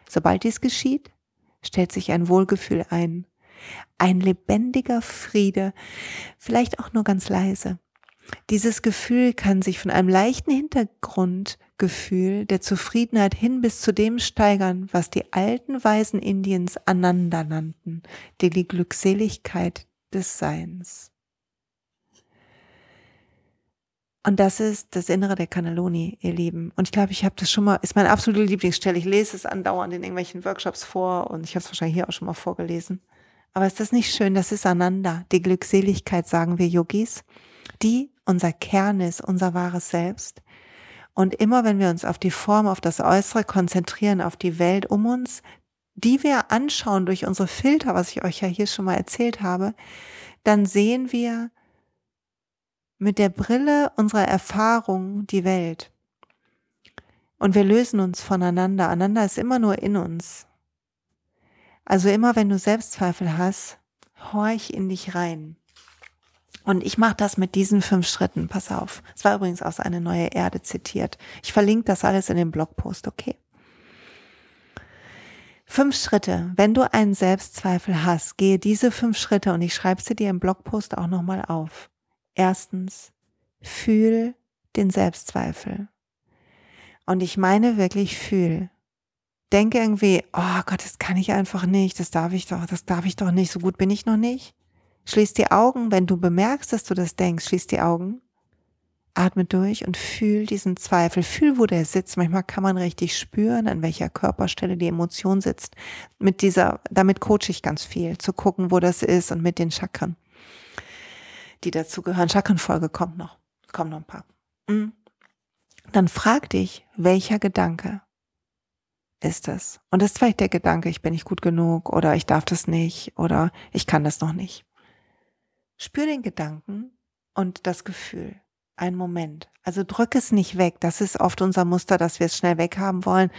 Sobald dies geschieht, stellt sich ein Wohlgefühl ein, ein lebendiger Friede, vielleicht auch nur ganz leise. Dieses Gefühl kann sich von einem leichten Hintergrundgefühl der Zufriedenheit hin bis zu dem steigern, was die alten Weisen Indiens Ananda nannten, die, Glückseligkeit des Seins. Und das ist das Innere der Cannelloni, ihr Lieben. Und ich glaube, ich habe das schon mal, ist meine absolute Lieblingsstelle. Ich lese es andauernd in irgendwelchen Workshops vor und ich habe es wahrscheinlich hier auch schon mal vorgelesen. Aber ist das nicht schön? Das ist Ananda, die Glückseligkeit, sagen wir Yogis die unser Kern ist, unser wahres Selbst. Und immer wenn wir uns auf die Form, auf das Äußere konzentrieren, auf die Welt um uns, die wir anschauen durch unsere Filter, was ich euch ja hier schon mal erzählt habe, dann sehen wir mit der Brille unserer Erfahrung die Welt. Und wir lösen uns voneinander. Einander ist immer nur in uns. Also immer wenn du Selbstzweifel hast, horch in dich rein. Und ich mache das mit diesen fünf Schritten. Pass auf. Es war übrigens aus eine neue Erde zitiert. Ich verlinke das alles in dem Blogpost, okay? Fünf Schritte. Wenn du einen Selbstzweifel hast, gehe diese fünf Schritte und ich schreibe sie dir im Blogpost auch nochmal auf. Erstens, fühl den Selbstzweifel. Und ich meine wirklich fühl. Denke irgendwie, oh Gott, das kann ich einfach nicht, das darf ich doch, das darf ich doch nicht, so gut bin ich noch nicht. Schließ die Augen, wenn du bemerkst, dass du das denkst, schließ die Augen, atme durch und fühl diesen Zweifel, fühl, wo der sitzt. Manchmal kann man richtig spüren, an welcher Körperstelle die Emotion sitzt. Mit dieser, damit coache ich ganz viel, zu gucken, wo das ist und mit den Chakren, die dazu gehören. Chakrenfolge kommt noch, kommen noch ein paar. Mhm. dann frag dich, welcher Gedanke ist es? Und das ist vielleicht der Gedanke, ich bin nicht gut genug oder ich darf das nicht oder ich kann das noch nicht. Spür den Gedanken und das Gefühl. Ein Moment. Also drück es nicht weg. Das ist oft unser Muster, dass wir es schnell weghaben wollen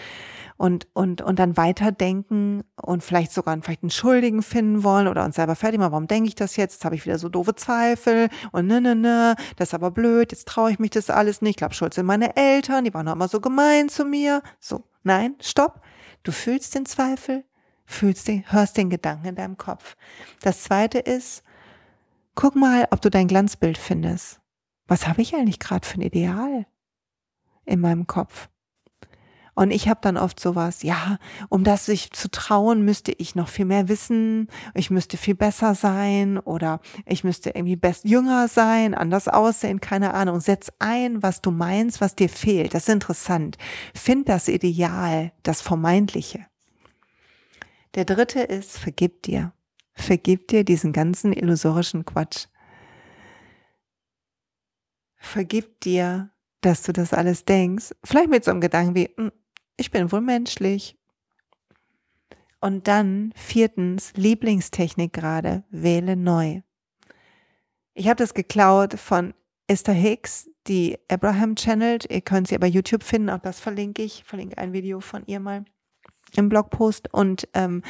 und, und, und dann weiterdenken und vielleicht sogar vielleicht einen Schuldigen finden wollen oder uns selber fertig machen. Warum denke ich das jetzt? Jetzt habe ich wieder so doofe Zweifel und ne, ne, ne, das ist aber blöd, jetzt traue ich mich das alles nicht. Ich glaube, schuld sind meine Eltern, die waren auch immer so gemein zu mir. So, nein, stopp. Du fühlst den Zweifel, fühlst den, hörst den Gedanken in deinem Kopf. Das zweite ist, guck mal, ob du dein Glanzbild findest. Was habe ich eigentlich gerade für ein Ideal in meinem Kopf? Und ich habe dann oft sowas, ja, um das sich zu trauen, müsste ich noch viel mehr wissen, ich müsste viel besser sein oder ich müsste irgendwie best jünger sein, anders aussehen, keine Ahnung. Setz ein, was du meinst, was dir fehlt. Das ist interessant. Find das Ideal, das Vermeintliche. Der dritte ist, vergib dir. Vergib dir diesen ganzen illusorischen Quatsch. Vergib dir, dass du das alles denkst. Vielleicht mit so einem Gedanken wie, hm, ich bin wohl menschlich. Und dann viertens, Lieblingstechnik gerade, wähle neu. Ich habe das geklaut von Esther Hicks, die Abraham channelt. Ihr könnt sie bei YouTube finden, auch das verlinke ich. Verlinke ein Video von ihr mal im Blogpost. Und ähm,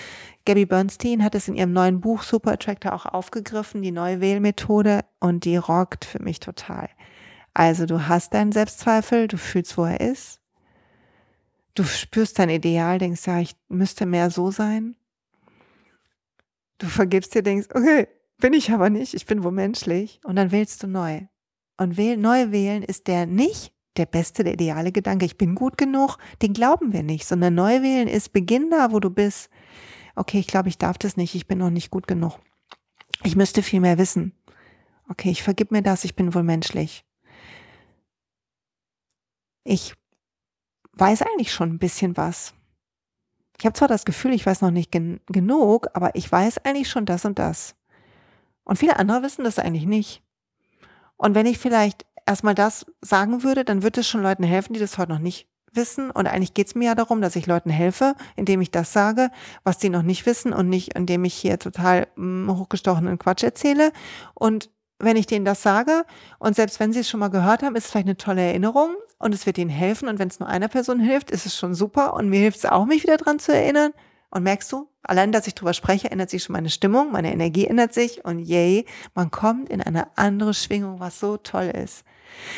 Gabby Bernstein hat es in ihrem neuen Buch Super Attractor auch aufgegriffen, die neue Wählmethode, und die rockt für mich total. Also du hast deinen Selbstzweifel, du fühlst, wo er ist, Du spürst dein Ideal, denkst, ja, ich müsste mehr so sein. Du vergibst dir, denkst, okay, bin ich aber nicht, ich bin wohl menschlich. Und dann wählst du neu. Und wähl, neu wählen ist der nicht der beste, der ideale Gedanke, ich bin gut genug, den glauben wir nicht, sondern neu wählen ist, beginn da, wo du bist. Okay, ich glaube, ich darf das nicht, ich bin noch nicht gut genug. Ich müsste viel mehr wissen. Okay, ich vergib mir das, ich bin wohl menschlich. Ich weiß eigentlich schon ein bisschen was. Ich habe zwar das Gefühl, ich weiß noch nicht gen genug, aber ich weiß eigentlich schon das und das. Und viele andere wissen das eigentlich nicht. Und wenn ich vielleicht erstmal das sagen würde, dann würde es schon Leuten helfen, die das heute noch nicht wissen. Und eigentlich geht es mir ja darum, dass ich Leuten helfe, indem ich das sage, was die noch nicht wissen und nicht, indem ich hier total mh, hm, hochgestochenen Quatsch erzähle. Und wenn ich denen das sage und selbst wenn sie es schon mal gehört haben, ist es vielleicht eine tolle Erinnerung und es wird ihnen helfen und wenn es nur einer Person hilft, ist es schon super und mir hilft es auch, mich wieder dran zu erinnern. Und merkst du, allein, dass ich drüber spreche, ändert sich schon meine Stimmung, meine Energie ändert sich und yay, man kommt in eine andere Schwingung, was so toll ist.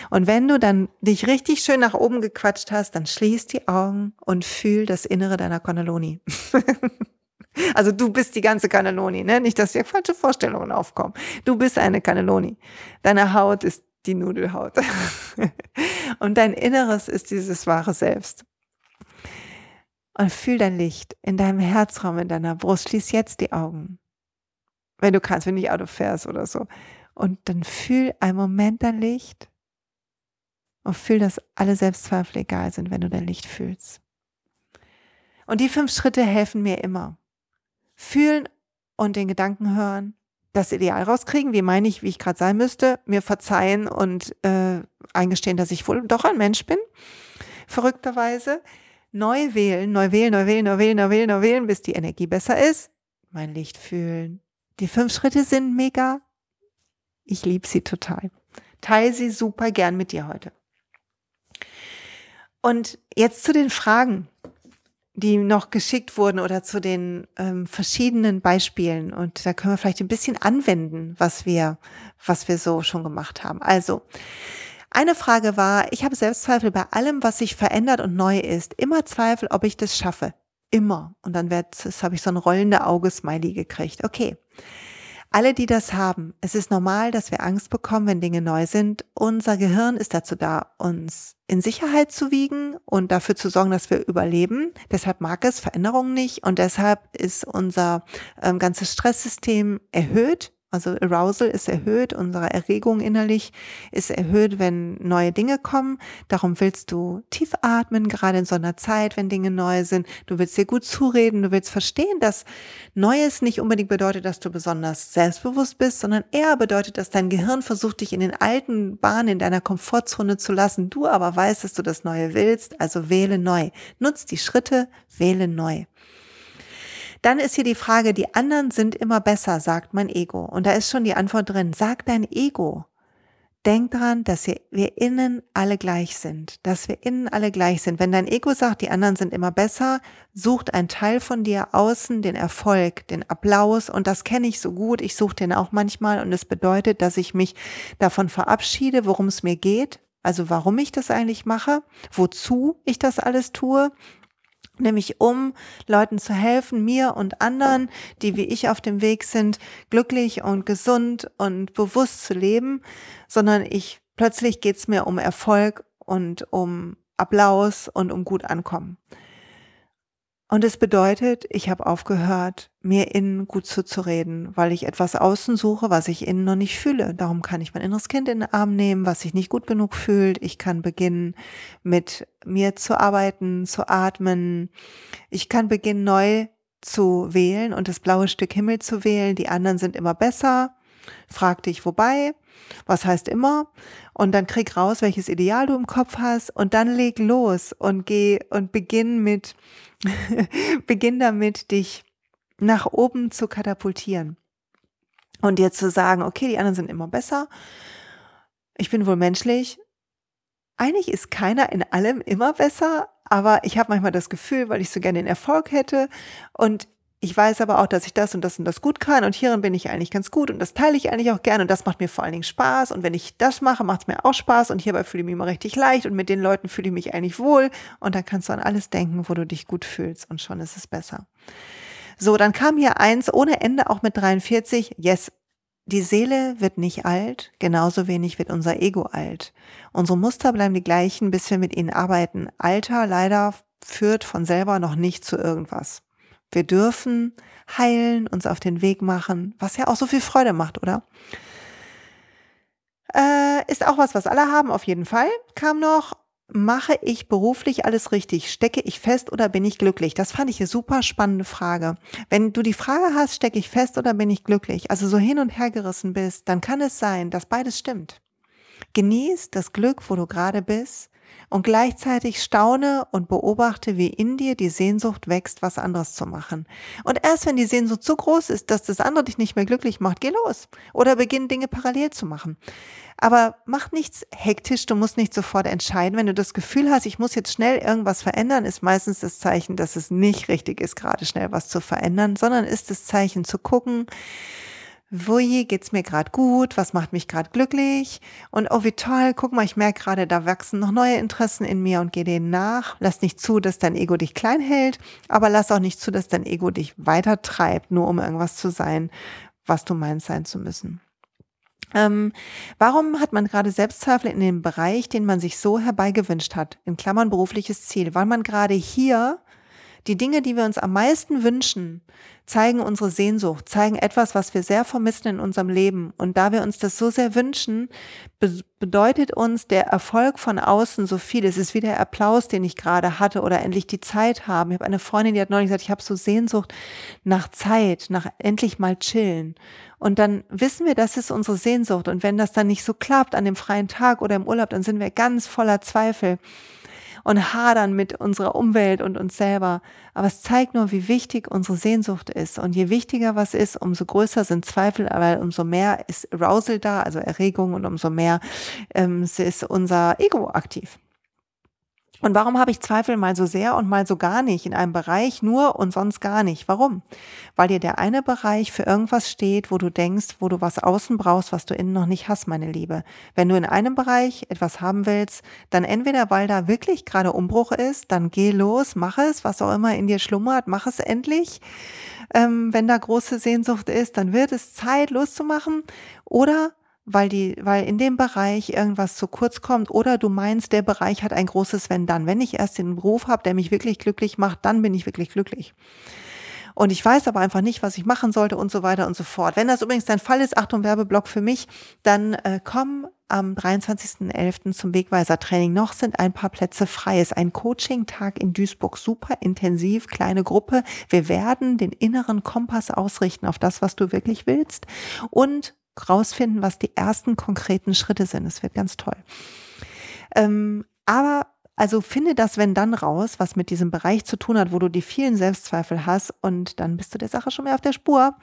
Und wenn du dann dich richtig schön nach oben gequatscht hast, dann schließ die Augen und fühl das Innere deiner Cannelloni. Also du bist die ganze Cannelloni, ne? Nicht, dass hier falsche Vorstellungen aufkommen. Du bist eine Cannelloni. Deine Haut ist die Nudelhaut. Und dein Inneres ist dieses wahre Selbst. Und fühl dein Licht in deinem Herzraum, in deiner Brust. Schließ jetzt die Augen. Wenn du kannst, wenn du nicht Auto fährst oder so. Und dann fühl einen Moment dein Licht und fühl, dass alle Selbstzweifel egal sind, wenn du dein Licht fühlst. Und die fünf Schritte helfen mir immer fühlen und den Gedanken hören, das Ideal rauskriegen, wie meine ich, wie ich gerade sein müsste, mir verzeihen und äh, eingestehen, dass ich wohl doch ein Mensch bin, verrückterweise. Neu wählen, neu wählen, neu wählen, neu wählen, neu wählen, neu wählen, bis die Energie besser ist. Mein Licht fühlen. Die fünf Schritte sind mega. Ich liebe sie total. Teil sie super gern mit dir heute. Und jetzt zu den Fragen die noch geschickt wurden oder zu den ähm, verschiedenen Beispielen. Und da können wir vielleicht ein bisschen anwenden, was wir, was wir so schon gemacht haben. Also, eine Frage war, ich habe Selbstzweifel bei allem, was sich verändert und neu ist. Immer Zweifel, ob ich das schaffe. Immer. Und dann wird, das habe ich so ein rollende Auge-Smiley gekriegt. Okay. Alle, die das haben, es ist normal, dass wir Angst bekommen, wenn Dinge neu sind. Unser Gehirn ist dazu da, uns in Sicherheit zu wiegen und dafür zu sorgen, dass wir überleben. Deshalb mag es Veränderungen nicht und deshalb ist unser ähm, ganzes Stresssystem erhöht Also Arousal ist erhöht, unsere Erregung innerlich ist erhöht, wenn neue Dinge kommen. Darum willst du tief atmen, gerade in so einer Zeit, wenn Dinge neu sind. Du willst dir gut zureden, du willst verstehen, dass Neues nicht unbedingt bedeutet, dass du besonders selbstbewusst bist, sondern eher bedeutet, dass dein Gehirn versucht, dich in den alten Bahnen, in deiner Komfortzone zu lassen. Du aber weißt, dass du das Neue willst, also wähle neu. Nutz die Schritte, wähle neu. Dann ist hier die Frage, die anderen sind immer besser, sagt mein Ego. Und da ist schon die Antwort drin. Sag dein Ego. Denk dran, dass wir, wir innen alle gleich sind, dass wir innen alle gleich sind. Wenn dein Ego sagt, die anderen sind immer besser, sucht ein Teil von dir außen den Erfolg, den Applaus und das kenne ich so gut. Ich suche den auch manchmal und es bedeutet, dass ich mich davon verabschiede, worum es mir geht, also warum ich das eigentlich mache, wozu ich das alles tue nämlich um Leuten zu helfen, mir und anderen, die wie ich auf dem Weg sind, glücklich und gesund und bewusst zu leben, sondern ich plötzlich geht's mir um Erfolg und um Applaus und um gut ankommen. Und es bedeutet, ich habe aufgehört, mir innen gut zuzureden, weil ich etwas außen suche, was ich innen noch nicht fühle. Darum kann ich mein inneres Kind in den Arm nehmen, was sich nicht gut genug fühlt. Ich kann beginnen, mit mir zu arbeiten, zu atmen. Ich kann beginnen, neu zu wählen und das blaue Stück Himmel zu wählen. Die anderen sind immer besser. Frag dich, wobei. Was heißt immer? Und dann krieg raus, welches Ideal du im Kopf hast und dann leg los und geh und beginn mit, beginn damit, dich nach oben zu katapultieren. Und dir zu sagen, okay, die anderen sind immer besser. Ich bin wohl menschlich. Eigentlich ist keiner in allem immer besser, aber ich habe manchmal das Gefühl, weil ich so gerne den Erfolg hätte und ich weiß aber auch, dass ich das und das und das gut kann und hierin bin ich eigentlich ganz gut und das teile ich eigentlich auch gerne und das macht mir vor allen Dingen Spaß und wenn ich das mache, macht es mir auch Spaß und hierbei fühle ich mich immer richtig leicht und mit den Leuten fühle ich mich eigentlich wohl und dann kannst du an alles denken, wo du dich gut fühlst und schon ist es besser. So, dann kam hier eins ohne Ende auch mit 43. Yes, die Seele wird nicht alt, genauso wenig wird unser Ego alt. Unsere Muster bleiben die gleichen, bis wir mit ihnen arbeiten. Alter leider führt von selber noch nicht zu irgendwas. Wir dürfen heilen, uns auf den Weg machen, was ja auch so viel Freude macht, oder? Äh, ist auch was, was alle haben, auf jeden Fall. Kam noch, mache ich beruflich alles richtig? Stecke ich fest oder bin ich glücklich? Das fand ich eine super spannende Frage. Wenn du die Frage hast, stecke ich fest oder bin ich glücklich, also so hin und her gerissen bist, dann kann es sein, dass beides stimmt. Genieß das Glück, wo du gerade bist und gleichzeitig staune und beobachte, wie in dir die Sehnsucht wächst, was anderes zu machen. Und erst wenn die Sehnsucht so groß ist, dass das andere dich nicht mehr glücklich macht, geh los oder beginn Dinge parallel zu machen. Aber mach nichts hektisch, du musst nicht sofort entscheiden. Wenn du das Gefühl hast, ich muss jetzt schnell irgendwas verändern, ist meistens das Zeichen, dass es nicht richtig ist, gerade schnell was zu verändern, sondern ist das Zeichen zu gucken, wo geht's mir gerade gut, was macht mich gerade glücklich und oh wie toll, guck mal, ich merke gerade, da wachsen noch neue Interessen in mir und geh denen nach. Lass nicht zu, dass dein Ego dich klein hält, aber lass auch nicht zu, dass dein Ego dich weiter treibt, nur um irgendwas zu sein, was du meinst sein zu müssen. Ähm, warum hat man gerade Selbstzweifel in dem Bereich, den man sich so herbeigewünscht hat, in Klammern berufliches Ziel? Weil man gerade hier die Dinge, die wir uns am meisten wünschen, zeigen unsere Sehnsucht, zeigen etwas, was wir sehr vermissen in unserem Leben. Und da wir uns das so sehr wünschen, be bedeutet uns der Erfolg von außen so viel. Es ist wie der Applaus, den ich gerade hatte oder endlich die Zeit haben. Ich habe eine Freundin, die hat neulich gesagt, ich habe so Sehnsucht nach Zeit, nach endlich mal chillen. Und dann wissen wir, das ist unsere Sehnsucht. Und wenn das dann nicht so klappt an dem freien Tag oder im Urlaub, dann sind wir ganz voller Zweifel und hadern mit unserer Umwelt und uns selber. Aber es zeigt nur, wie wichtig unsere Sehnsucht ist. Und je wichtiger was ist, umso größer sind Zweifel, aber umso mehr ist Arousal da, also Erregung und umso mehr ähm, ist unser Ego aktiv. Und warum habe ich Zweifel mal so sehr und mal so gar nicht in einem Bereich nur und sonst gar nicht? Warum? Weil dir der eine Bereich für irgendwas steht, wo du denkst, wo du was außen brauchst, was du innen noch nicht hast, meine Liebe. Wenn du in einem Bereich etwas haben willst, dann entweder weil da wirklich gerade Umbruch ist, dann geh los, mach es, was auch immer in dir schlummert, mach es endlich. Ähm, wenn da große Sehnsucht ist, dann wird es Zeit loszumachen. Oder weil die, weil in dem Bereich irgendwas zu kurz kommt oder du meinst, der Bereich hat ein großes Wenn dann. Wenn ich erst den Beruf habe, der mich wirklich glücklich macht, dann bin ich wirklich glücklich. und ich weiß aber einfach nicht, was ich machen sollte und so weiter und so fort. Wenn das übrigens dein Fall ist, Achtung, Werbeblock für mich, dann äh, komm am 23.11. zum Wegweiser-Training. Noch sind ein paar Plätze frei. Es ist ein Coaching-Tag in Duisburg. Super intensiv, kleine Gruppe. Wir werden den inneren Kompass ausrichten auf das, was du wirklich willst und rausfinden, was die ersten konkreten Schritte sind. Es wird ganz toll. Ähm, aber also finde das, wenn dann raus, was mit diesem Bereich zu tun hat, wo du die vielen Selbstzweifel hast und dann bist du der Sache schon mehr auf der Spur.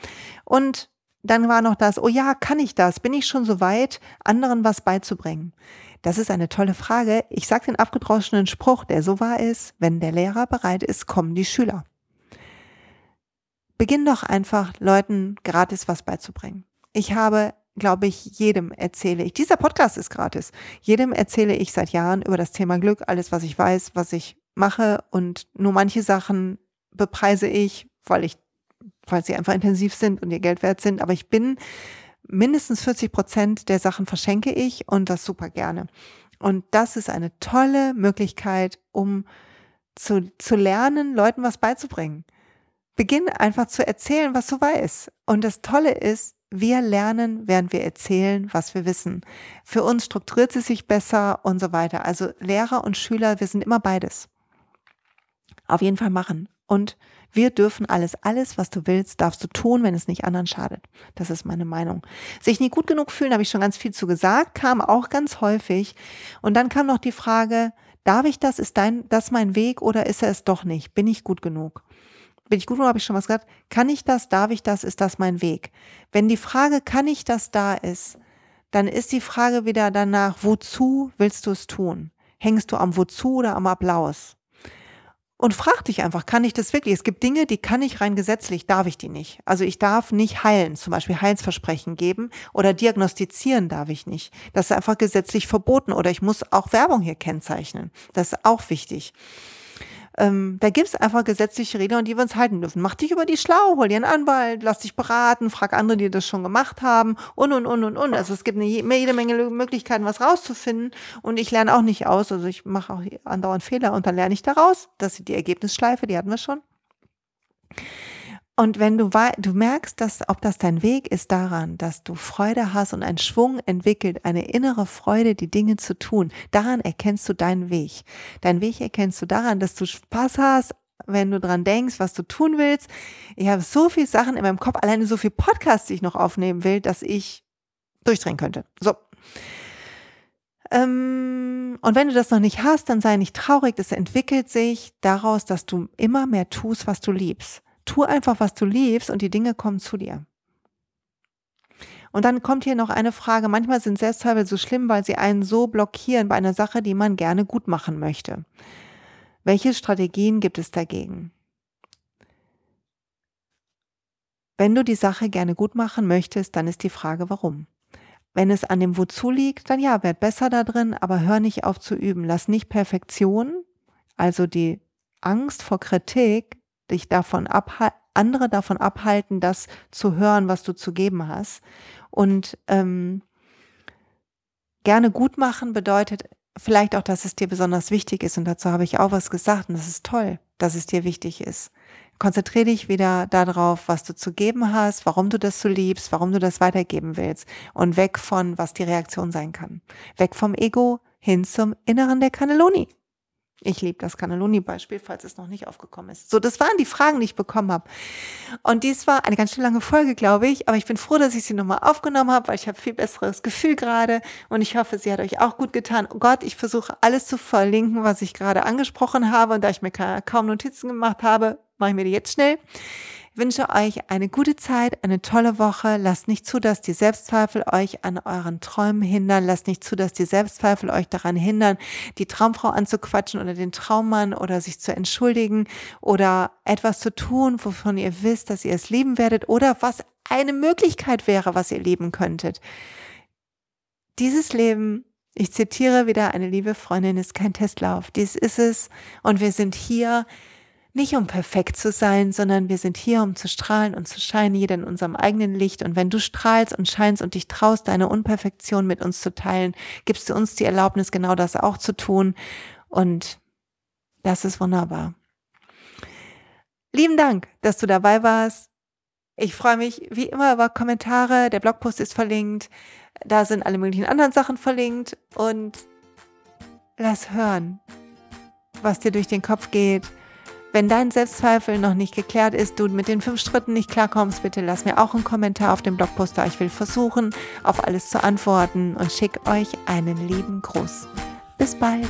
Und dann war noch das, oh ja, kann ich das? Bin ich schon so weit, anderen was beizubringen? Das ist eine tolle Frage. Ich sage den abgedroschenen Spruch, der so wahr ist, wenn der Lehrer bereit ist, kommen die Schüler. Beginn doch einfach, Leuten gratis was beizubringen. Ich habe glaube ich, jedem erzähle ich. Dieser Podcast ist gratis. Jedem erzähle ich seit Jahren über das Thema Glück, alles, was ich weiß, was ich mache und nur manche Sachen bepreise ich, weil ich, weil sie einfach intensiv sind und ihr Geld wert sind. Aber ich bin mindestens 40 Prozent der Sachen verschenke ich und das super gerne. Und das ist eine tolle Möglichkeit, um zu, zu lernen, Leuten was beizubringen. Beginn einfach zu erzählen, was du weißt. Und das Tolle ist, wir lernen, während wir erzählen, was wir wissen. Für uns strukturiert es sich besser und so weiter. Also Lehrer und Schüler, wir sind immer beides. Auf jeden Fall machen. Und wir dürfen alles, alles, was du willst, darfst du tun, wenn es nicht anderen schadet. Das ist meine Meinung. Sich nie gut genug fühlen, habe ich schon ganz viel zu gesagt, kam auch ganz häufig. Und dann kam noch die Frage, darf ich das? Ist dein, das mein Weg oder ist er es doch nicht? Bin ich gut genug? Bin ich gut oder habe ich schon was gesagt? Kann ich das? Darf ich das? Ist das mein Weg? Wenn die Frage, kann ich das da ist, dann ist die Frage wieder danach, wozu willst du es tun? Hängst du am Wozu oder am Applaus? Und frag dich einfach, kann ich das wirklich? Es gibt Dinge, die kann ich rein gesetzlich, darf ich die nicht. Also ich darf nicht heilen, zum Beispiel Heilsversprechen geben oder diagnostizieren darf ich nicht. Das ist einfach gesetzlich verboten oder ich muss auch Werbung hier kennzeichnen. Das ist auch wichtig. Ähm, da gibt es einfach gesetzliche Regeln, an die wir uns halten dürfen. Mach dich über die schlau, hol dir einen Anwalt, lass dich beraten, frag andere, die das schon gemacht haben und, und, und, und, und. Also es gibt eine, jede Menge Möglichkeiten, was rauszufinden und ich lerne auch nicht aus. Also ich mache auch andauernd Fehler und dann lerne ich daraus. Das ist die Ergebnisschleife, die hatten wir schon. Und wenn du, du merkst, dass, ob das dein Weg ist daran, dass du Freude hast und ein Schwung entwickelt, eine innere Freude, die Dinge zu tun, daran erkennst du deinen Weg. Deinen Weg erkennst du daran, dass du Spaß hast, wenn du dran denkst, was du tun willst. Ich habe so viele Sachen in meinem Kopf, alleine so viele Podcasts, die ich noch aufnehmen will, dass ich durchdrehen könnte. So. Ähm, und wenn du das noch nicht hast, dann sei nicht traurig. Das entwickelt sich daraus, dass du immer mehr tust, was du liebst. Tu einfach, was du liebst und die Dinge kommen zu dir. Und dann kommt hier noch eine Frage. Manchmal sind Selbstzweifel so schlimm, weil sie einen so blockieren bei einer Sache, die man gerne gut machen möchte. Welche Strategien gibt es dagegen? Wenn du die Sache gerne gut machen möchtest, dann ist die Frage, warum. Wenn es an dem Wozu liegt, dann ja, werd besser da drin, aber hör nicht auf zu üben. Lass nicht Perfektion, also die Angst vor Kritik, dich davon abhalten, andere davon abhalten, das zu hören, was du zu geben hast. Und ähm, gerne gut machen bedeutet vielleicht auch, dass es dir besonders wichtig ist. Und dazu habe ich auch was gesagt. Und das ist toll, dass es dir wichtig ist. Konzentriere dich wieder darauf, was du zu geben hast, warum du das so liebst, warum du das weitergeben willst. Und weg von, was die Reaktion sein kann. Weg vom Ego hin zum Inneren der Cannelloni. Ich liebe das Cannelloni-Beispiel, falls es noch nicht aufgekommen ist. So, das waren die Fragen, die ich bekommen habe. Und dies war eine ganz schön lange Folge, glaube ich. Aber ich bin froh, dass ich sie nochmal aufgenommen habe, weil ich habe viel besseres Gefühl gerade. Und ich hoffe, sie hat euch auch gut getan. Oh Gott, ich versuche alles zu verlinken, was ich gerade angesprochen habe. Und da ich mir kaum Notizen gemacht habe, mache ich mir die jetzt schnell. Ich wünsche euch eine gute Zeit, eine tolle Woche. Lasst nicht zu, dass die Selbstzweifel euch an euren Träumen hindern. Lasst nicht zu, dass die Selbstzweifel euch daran hindern, die Traumfrau anzuquatschen oder den Traummann oder sich zu entschuldigen oder etwas zu tun, wovon ihr wisst, dass ihr es lieben werdet oder was eine Möglichkeit wäre, was ihr leben könntet. Dieses Leben ich zitiere wieder eine liebe Freundin, ist kein Testlauf. Dies ist es. Und wir sind hier nicht um perfekt zu sein, sondern wir sind hier, um zu strahlen und zu scheinen, jeder in unserem eigenen Licht. Und wenn du strahlst und scheinst und dich traust, deine Unperfektion mit uns zu teilen, gibst du uns die Erlaubnis, genau das auch zu tun. Und das ist wunderbar. Lieben Dank, dass du dabei warst. Ich freue mich wie immer über Kommentare. Der Blogpost ist verlinkt. Da sind alle möglichen anderen Sachen verlinkt. Und lass hören, was dir durch den Kopf geht. Wenn dein Selbstzweifel noch nicht geklärt ist, du mit den fünf Schritten nicht klarkommst, bitte lass mir auch einen Kommentar auf dem Blogpost da. Ich will versuchen, auf alles zu antworten und schick euch einen lieben Gruß. Bis bald.